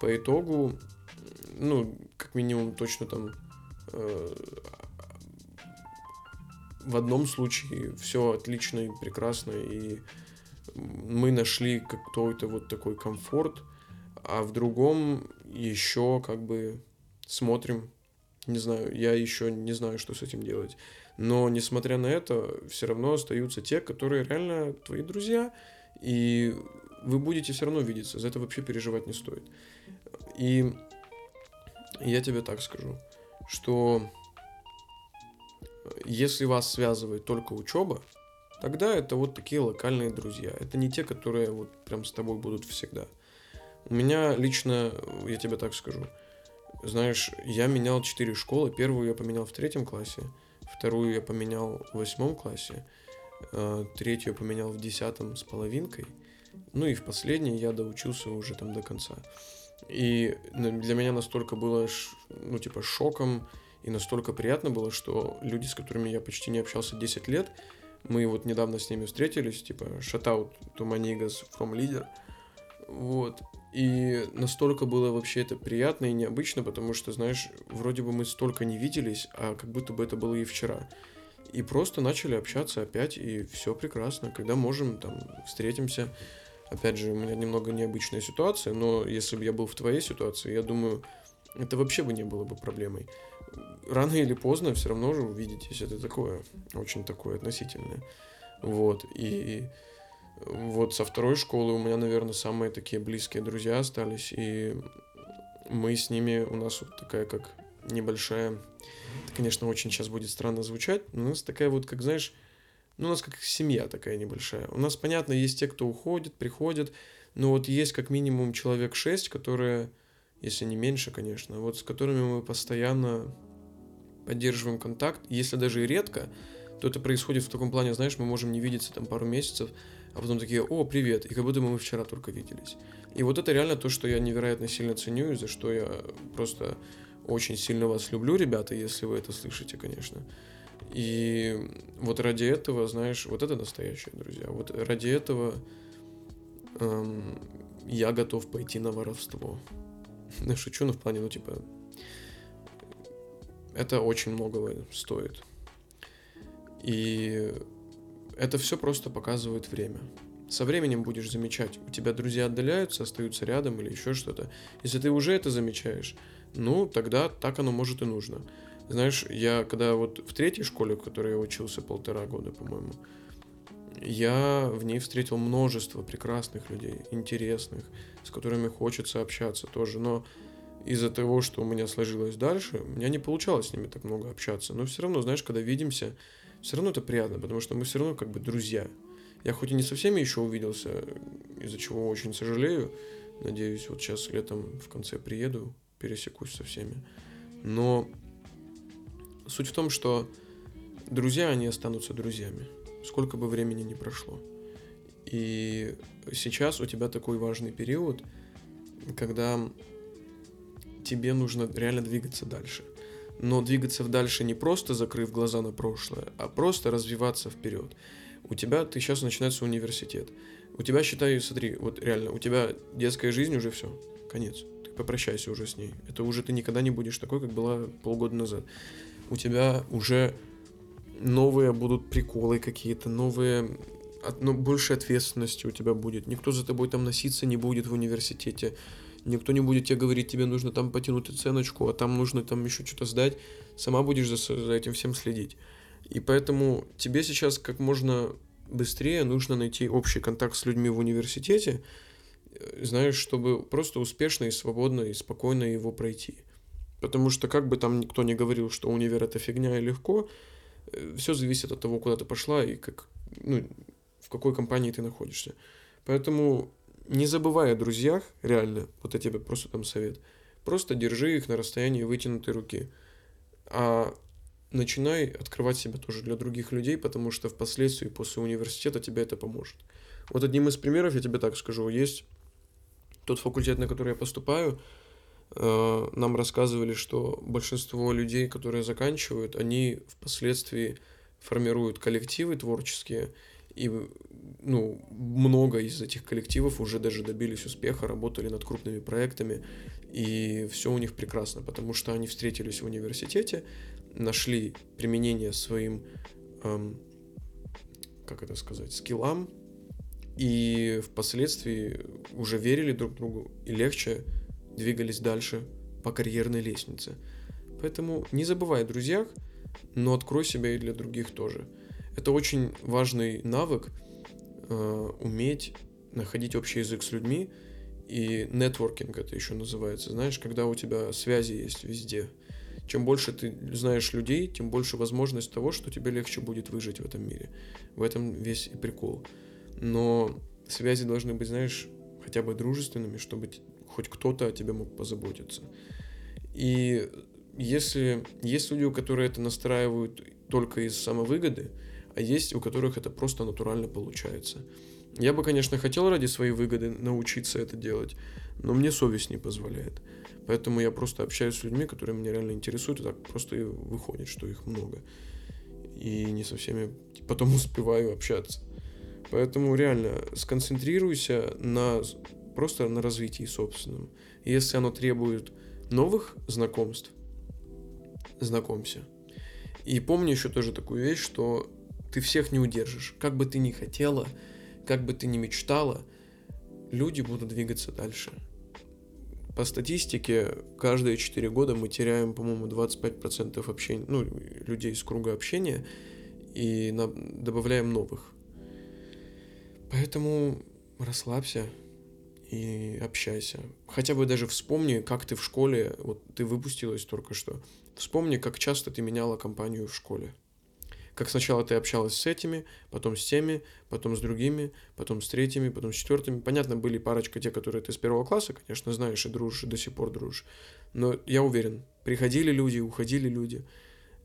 по итогу, ну, как минимум точно там э, в одном случае все отлично и прекрасно, и мы нашли какой-то вот такой комфорт, а в другом еще как бы смотрим, не знаю, я еще не знаю, что с этим делать. Но несмотря на это, все равно остаются те, которые реально твои друзья, и вы будете все равно видеться, за это вообще переживать не стоит. И я тебе так скажу, что если вас связывает только учеба, тогда это вот такие локальные друзья. Это не те, которые вот прям с тобой будут всегда. У меня лично, я тебе так скажу, знаешь, я менял четыре школы. Первую я поменял в третьем классе, вторую я поменял в восьмом классе, э, третью я поменял в десятом с половинкой, ну и в последней я доучился уже там до конца. И для меня настолько было, ну, типа, шоком и настолько приятно было, что люди, с которыми я почти не общался 10 лет, мы вот недавно с ними встретились, типа, shoutout to Manigas from Leader, вот, и настолько было вообще это приятно и необычно, потому что, знаешь, вроде бы мы столько не виделись, а как будто бы это было и вчера. И просто начали общаться опять, и все прекрасно. Когда можем, там, встретимся, Опять же, у меня немного необычная ситуация, но если бы я был в твоей ситуации, я думаю, это вообще бы не было бы проблемой. Рано или поздно все равно же увидитесь. Это такое, очень такое относительное. Вот. И вот со второй школы у меня, наверное, самые такие близкие друзья остались. И мы с ними, у нас вот такая как небольшая... Это, конечно, очень сейчас будет странно звучать, но у нас такая вот, как знаешь, ну, у нас как семья такая небольшая. У нас, понятно, есть те, кто уходит, приходят, Но вот есть как минимум человек 6, которые, если не меньше, конечно, вот с которыми мы постоянно поддерживаем контакт. Если даже и редко, то это происходит в таком плане, знаешь, мы можем не видеться там пару месяцев, а потом такие, о, привет, и как будто мы вчера только виделись. И вот это реально то, что я невероятно сильно ценю, и за что я просто очень сильно вас люблю, ребята, если вы это слышите, конечно. И вот ради этого, знаешь, вот это настоящие друзья. Вот ради этого эм, я готов пойти на воровство. *laughs* Шучу, но в плане, ну, типа, это очень многого стоит. И это все просто показывает время. Со временем будешь замечать, у тебя друзья отдаляются, остаются рядом или еще что-то. Если ты уже это замечаешь, ну, тогда так оно может и нужно. Знаешь, я когда вот в третьей школе, в которой я учился полтора года, по-моему, я в ней встретил множество прекрасных людей, интересных, с которыми хочется общаться тоже. Но из-за того, что у меня сложилось дальше, у меня не получалось с ними так много общаться. Но все равно, знаешь, когда видимся, все равно это приятно, потому что мы все равно как бы друзья. Я хоть и не со всеми еще увиделся, из-за чего очень сожалею. Надеюсь, вот сейчас летом в конце приеду, пересекусь со всеми. Но суть в том, что друзья, они останутся друзьями, сколько бы времени ни прошло. И сейчас у тебя такой важный период, когда тебе нужно реально двигаться дальше – но двигаться дальше не просто закрыв глаза на прошлое, а просто развиваться вперед. У тебя, ты сейчас начинается университет. У тебя, считай, смотри, вот реально, у тебя детская жизнь уже все, конец. Ты попрощайся уже с ней. Это уже ты никогда не будешь такой, как была полгода назад. У тебя уже новые будут приколы какие-то, новые ну, больше ответственности у тебя будет. Никто за тобой там носиться не будет в университете. Никто не будет тебе говорить, тебе нужно там потянуть оценочку, а там нужно там еще что-то сдать. Сама будешь за, за этим всем следить. И поэтому тебе сейчас как можно быстрее нужно найти общий контакт с людьми в университете, э, знаешь, чтобы просто успешно и свободно и спокойно его пройти. Потому что как бы там никто не говорил, что универ это фигня и легко, э, все зависит от того, куда ты пошла и как, ну, в какой компании ты находишься. Поэтому не забывай о друзьях, реально, вот я тебе просто там совет. Просто держи их на расстоянии вытянутой руки. А начинай открывать себя тоже для других людей, потому что впоследствии после университета тебе это поможет. Вот одним из примеров я тебе так скажу, есть тот факультет, на который я поступаю, нам рассказывали, что большинство людей, которые заканчивают, они впоследствии формируют коллективы творческие, и ну, много из этих коллективов уже даже добились успеха, работали над крупными проектами, и все у них прекрасно, потому что они встретились в университете, нашли применение своим, эм, как это сказать, скиллам, и впоследствии уже верили друг другу и легче двигались дальше по карьерной лестнице. Поэтому не забывай о друзьях, но открой себя и для других тоже. Это очень важный навык, э, уметь находить общий язык с людьми, и нетворкинг это еще называется, знаешь, когда у тебя связи есть везде. Чем больше ты знаешь людей, тем больше возможность того, что тебе легче будет выжить в этом мире. В этом весь и прикол. Но связи должны быть, знаешь, хотя бы дружественными, чтобы хоть кто-то о тебе мог позаботиться. И если есть люди, которые это настраивают только из самовыгоды, а есть у которых это просто натурально получается. Я бы, конечно, хотел ради своей выгоды научиться это делать, но мне совесть не позволяет. Поэтому я просто общаюсь с людьми, которые меня реально интересуют, и так просто и выходит, что их много. И не со всеми потом *laughs* успеваю общаться. Поэтому реально сконцентрируйся на просто на развитии собственном. если оно требует новых знакомств, знакомься. И помни еще тоже такую вещь, что ты всех не удержишь. Как бы ты ни хотела, как бы ты ни мечтала, люди будут двигаться дальше. По статистике, каждые 4 года мы теряем, по-моему, 25% общения, ну, людей из круга общения и на, добавляем новых. Поэтому расслабься и общайся. Хотя бы даже вспомни, как ты в школе, вот ты выпустилась только что, вспомни, как часто ты меняла компанию в школе как сначала ты общалась с этими, потом с теми, потом с другими, потом с третьими, потом с четвертыми. Понятно, были парочка те, которые ты с первого класса, конечно, знаешь и дружишь, и до сих пор дружишь. Но я уверен, приходили люди, уходили люди.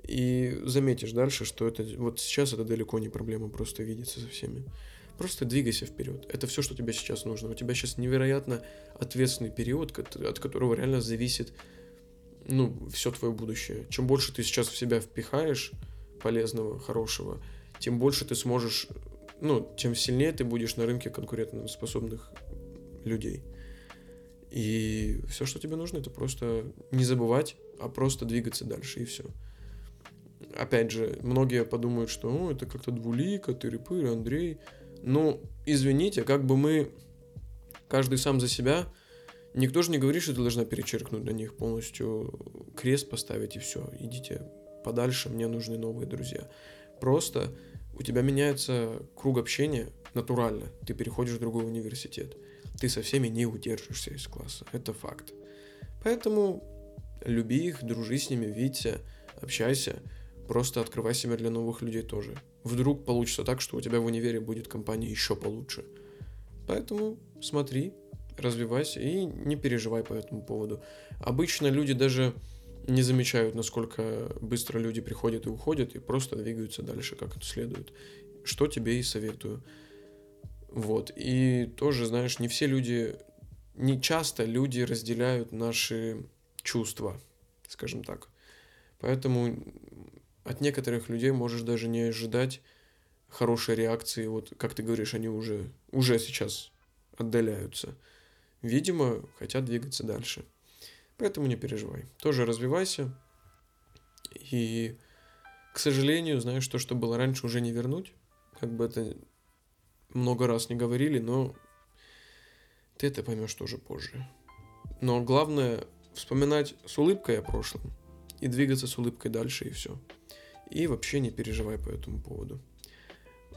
И заметишь дальше, что это вот сейчас это далеко не проблема просто видеться со всеми. Просто двигайся вперед. Это все, что тебе сейчас нужно. У тебя сейчас невероятно ответственный период, от которого реально зависит ну, все твое будущее. Чем больше ты сейчас в себя впихаешь, полезного, хорошего, тем больше ты сможешь, ну, тем сильнее ты будешь на рынке конкурентоспособных людей. И все, что тебе нужно, это просто не забывать, а просто двигаться дальше, и все. Опять же, многие подумают, что ну, это как-то двулика, тыры-пыры, Андрей. Ну, извините, как бы мы, каждый сам за себя, никто же не говорит, что ты должна перечеркнуть на них полностью крест поставить и все. Идите подальше, мне нужны новые друзья. Просто у тебя меняется круг общения натурально. Ты переходишь в другой университет. Ты со всеми не удержишься из класса. Это факт. Поэтому люби их, дружи с ними, видься, общайся. Просто открывай себя для новых людей тоже. Вдруг получится так, что у тебя в универе будет компания еще получше. Поэтому смотри, развивайся и не переживай по этому поводу. Обычно люди даже не замечают, насколько быстро люди приходят и уходят, и просто двигаются дальше, как это следует. Что тебе и советую. Вот. И тоже, знаешь, не все люди, не часто люди разделяют наши чувства, скажем так. Поэтому от некоторых людей можешь даже не ожидать хорошей реакции. Вот, как ты говоришь, они уже, уже сейчас отдаляются. Видимо, хотят двигаться дальше. Поэтому не переживай. Тоже развивайся. И, к сожалению, знаешь, то, что было раньше, уже не вернуть. Как бы это много раз не говорили, но ты это поймешь тоже позже. Но главное вспоминать с улыбкой о прошлом и двигаться с улыбкой дальше и все. И вообще не переживай по этому поводу.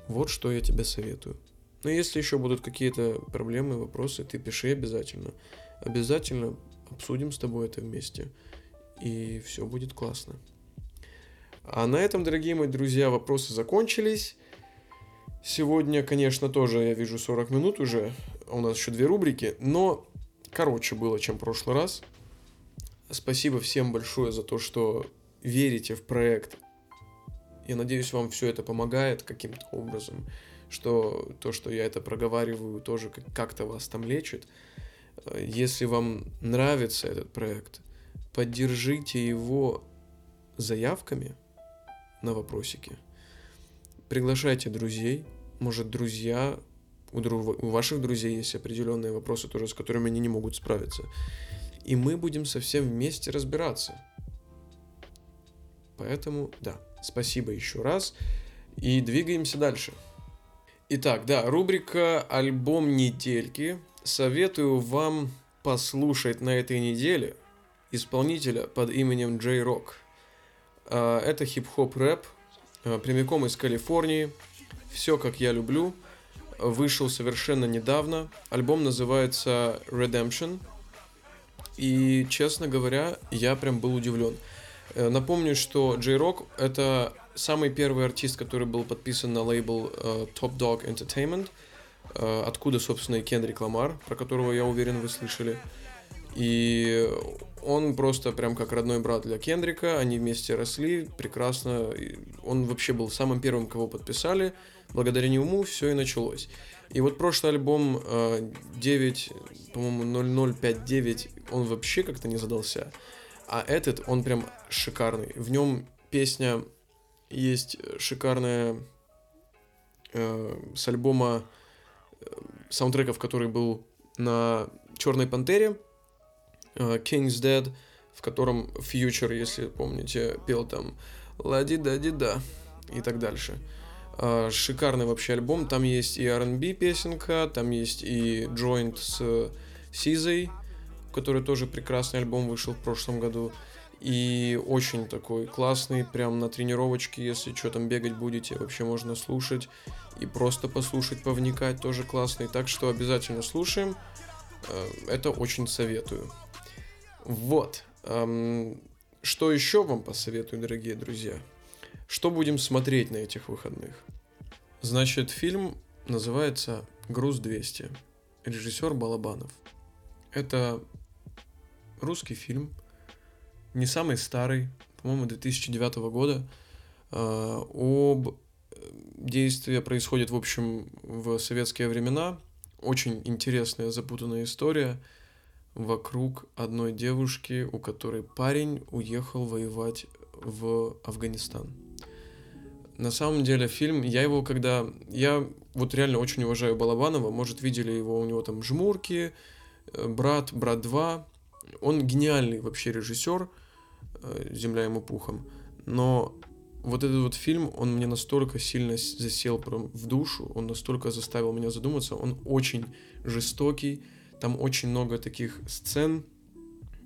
Вот что я тебе советую. Но если еще будут какие-то проблемы, вопросы, ты пиши обязательно. Обязательно обсудим с тобой это вместе, и все будет классно. А на этом, дорогие мои друзья, вопросы закончились. Сегодня, конечно, тоже я вижу 40 минут уже, у нас еще две рубрики, но короче было, чем в прошлый раз. Спасибо всем большое за то, что верите в проект. Я надеюсь, вам все это помогает каким-то образом, что то, что я это проговариваю, тоже как-то вас там лечит. Если вам нравится этот проект, поддержите его заявками на вопросики. Приглашайте друзей. Может, друзья, у, друг, у ваших друзей есть определенные вопросы тоже, с которыми они не могут справиться. И мы будем совсем вместе разбираться. Поэтому, да, спасибо еще раз. И двигаемся дальше. Итак, да, рубрика «Альбом недельки» советую вам послушать на этой неделе исполнителя под именем Джей Рок. А, это хип-хоп рэп, а, прямиком из Калифорнии. Все как я люблю. Вышел совершенно недавно. Альбом называется Redemption. И, честно говоря, я прям был удивлен. Э, напомню, что Рок это самый первый артист, который был подписан на лейбл uh, Top Dog Entertainment – Э, откуда, собственно, и Кендрик Ламар, про которого, я уверен, вы слышали. И он просто прям как родной брат для Кендрика, они вместе росли прекрасно. Он вообще был самым первым, кого подписали. Благодаря нему все и началось. И вот прошлый альбом 9, э, по-моему, 0059, он вообще как-то не задался. А этот, он прям шикарный. В нем песня есть шикарная э, с альбома саундтреков, который был на Черной Пантере, э, King's Dead, в котором Future, если помните, пел там лади да ди да и так дальше. Э, шикарный вообще альбом. Там есть и R&B песенка, там есть и Joint с Сизой, который тоже прекрасный альбом вышел в прошлом году. И очень такой классный, прям на тренировочке, если что там бегать будете, вообще можно слушать. И просто послушать, повникать тоже классный. Так что обязательно слушаем. Э, это очень советую. Вот. Что еще вам посоветую, дорогие друзья? Что будем смотреть на этих выходных? Значит, фильм называется «Груз 200». Режиссер Балабанов. Это русский фильм, не самый старый, по-моему, 2009 года, а, об действие происходит, в общем, в советские времена. Очень интересная, запутанная история вокруг одной девушки, у которой парень уехал воевать в Афганистан. На самом деле фильм, я его когда... Я вот реально очень уважаю Балабанова, может, видели его, у него там «Жмурки», э, «Брат», «Брат 2». Он гениальный вообще режиссер, э, «Земля ему пухом». Но вот этот вот фильм, он мне настолько сильно засел прям в душу, он настолько заставил меня задуматься, он очень жестокий, там очень много таких сцен.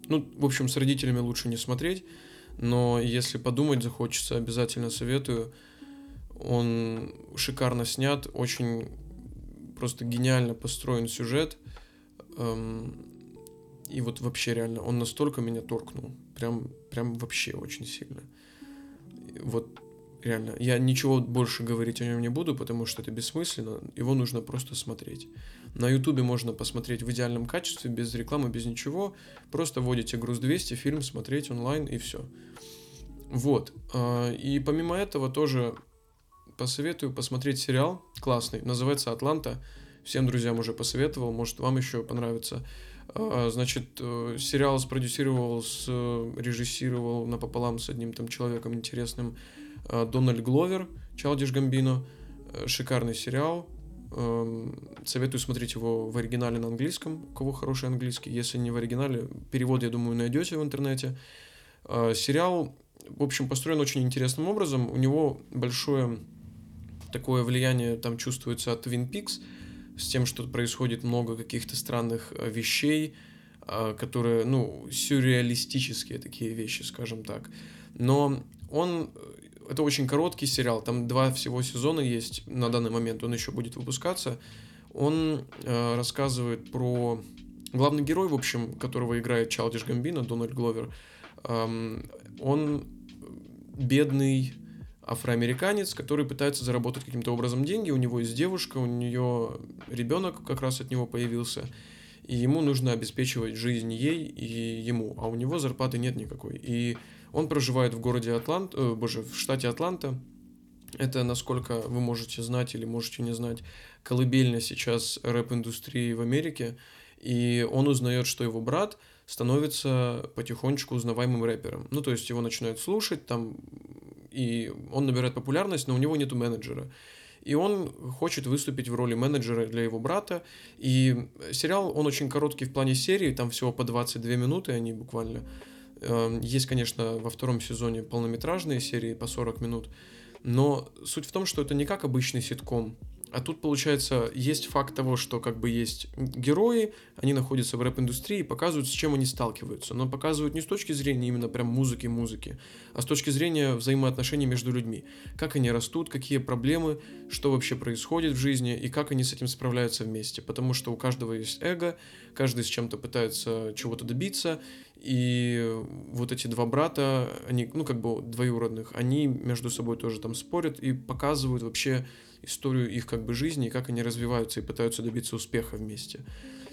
Ну, в общем, с родителями лучше не смотреть, но если подумать захочется, обязательно советую. Он шикарно снят, очень просто гениально построен сюжет. Эм, и вот вообще реально, он настолько меня торкнул. Прям, прям вообще очень сильно вот реально, я ничего больше говорить о нем не буду, потому что это бессмысленно, его нужно просто смотреть. На ютубе можно посмотреть в идеальном качестве, без рекламы, без ничего, просто вводите груз 200, фильм смотреть онлайн и все. Вот, а, и помимо этого тоже посоветую посмотреть сериал классный, называется «Атланта», всем друзьям уже посоветовал, может вам еще понравится. А, значит, э, сериал спродюсировал, с, режиссировал напополам с одним там человеком интересным а, Дональд Гловер, Чалдиш Гамбино. Э, шикарный сериал. Эм, советую смотреть его в оригинале на английском, у кого хороший английский. Если не в оригинале, перевод, я думаю, найдете в интернете. Сериал, в общем, построен очень интересным образом. У него большое такое влияние там чувствуется от Twin Peaks – с тем, что происходит много каких-то странных э, вещей, э, которые, ну, сюрреалистические такие вещи, скажем так. Но он, э, это очень короткий сериал, там два всего сезона есть на данный момент, он еще будет выпускаться. Он э, рассказывает про главный герой, в общем, которого играет Чалдиш Гамбина, Дональд Гловер. Эм, он бедный афроамериканец, который пытается заработать каким-то образом деньги. У него есть девушка, у нее ребенок как раз от него появился. И ему нужно обеспечивать жизнь ей и ему, а у него зарплаты нет никакой. И он проживает в городе Атлант, э, боже, в штате Атланта. Это, насколько вы можете знать или можете не знать, колыбельня сейчас рэп-индустрии в Америке. И он узнает, что его брат становится потихонечку узнаваемым рэпером. Ну, то есть его начинают слушать, там и он набирает популярность, но у него нет менеджера. И он хочет выступить в роли менеджера для его брата. И сериал, он очень короткий в плане серии, там всего по 22 минуты они буквально. Эм, есть, конечно, во втором сезоне полнометражные серии по 40 минут, но суть в том, что это не как обычный ситком, а тут, получается, есть факт того, что как бы есть герои, они находятся в рэп-индустрии, показывают, с чем они сталкиваются. Но показывают не с точки зрения именно прям музыки-музыки, а с точки зрения взаимоотношений между людьми. Как они растут, какие проблемы, что вообще происходит в жизни и как они с этим справляются вместе. Потому что у каждого есть эго, каждый с чем-то пытается чего-то добиться, и вот эти два брата, они, ну, как бы двоюродных, они между собой тоже там спорят и показывают вообще историю их как бы жизни и как они развиваются и пытаются добиться успеха вместе.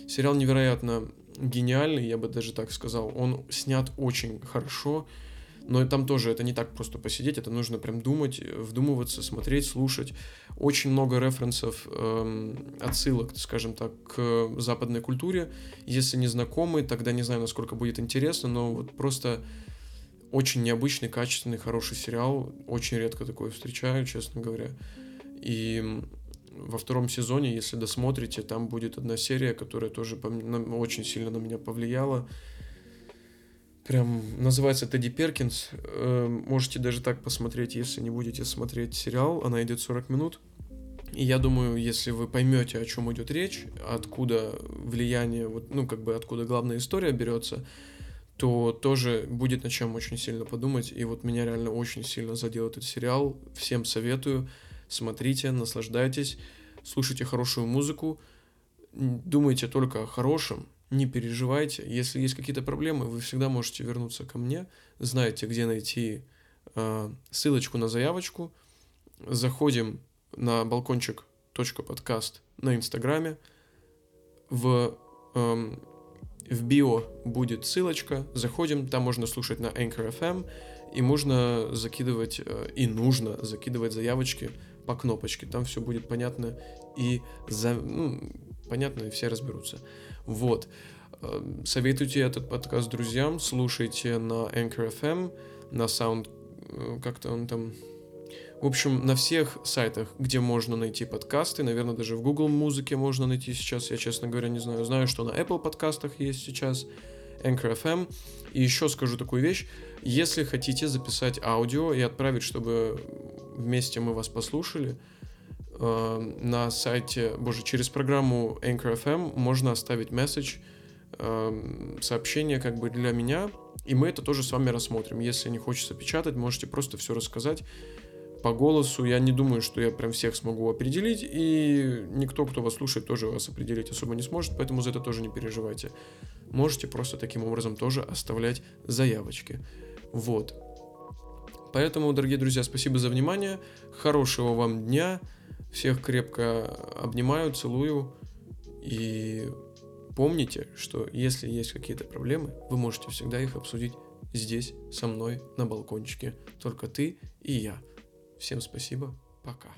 Сериал невероятно гениальный, я бы даже так сказал. Он снят очень хорошо, но там тоже это не так просто посидеть, это нужно прям думать, вдумываться, смотреть, слушать. Очень много референсов, эм, отсылок, скажем так, к западной культуре. Если не знакомы, тогда не знаю, насколько будет интересно, но вот просто очень необычный, качественный, хороший сериал. Очень редко такое встречаю, честно говоря. И во втором сезоне, если досмотрите, там будет одна серия, которая тоже очень сильно на меня повлияла. Прям называется Тедди Перкинс. Эм, можете даже так посмотреть, если не будете смотреть сериал. Она идет 40 минут. И я думаю, если вы поймете, о чем идет речь, откуда влияние, вот, ну, как бы откуда главная история берется, то тоже будет на чем очень сильно подумать. И вот меня реально очень сильно задел этот сериал. Всем советую смотрите, наслаждайтесь, слушайте хорошую музыку, думайте только о хорошем, не переживайте. Если есть какие-то проблемы, вы всегда можете вернуться ко мне, знаете, где найти э, ссылочку на заявочку, заходим на балкончик подкаст на Инстаграме, в, эм, в био будет ссылочка, заходим, там можно слушать на Anchor FM, и можно закидывать, э, и нужно закидывать заявочки по кнопочке, там все будет понятно и за, ну, понятно, и все разберутся. Вот. Э, советуйте этот подкаст друзьям, слушайте на Anchor FM, на Sound, э, как-то он там... В общем, на всех сайтах, где можно найти подкасты, наверное, даже в Google музыке можно найти сейчас, я, честно говоря, не знаю. Знаю, что на Apple подкастах есть сейчас, Anchor FM. И еще скажу такую вещь. Если хотите записать аудио и отправить, чтобы вместе мы вас послушали, э, на сайте, боже, через программу Anchor FM можно оставить месседж, э, сообщение как бы для меня, и мы это тоже с вами рассмотрим. Если не хочется печатать, можете просто все рассказать по голосу. Я не думаю, что я прям всех смогу определить, и никто, кто вас слушает, тоже вас определить особо не сможет, поэтому за это тоже не переживайте. Можете просто таким образом тоже оставлять заявочки. Вот. Поэтому, дорогие друзья, спасибо за внимание. Хорошего вам дня. Всех крепко обнимаю, целую. И помните, что если есть какие-то проблемы, вы можете всегда их обсудить здесь, со мной, на балкончике. Только ты и я. Всем спасибо. Пока.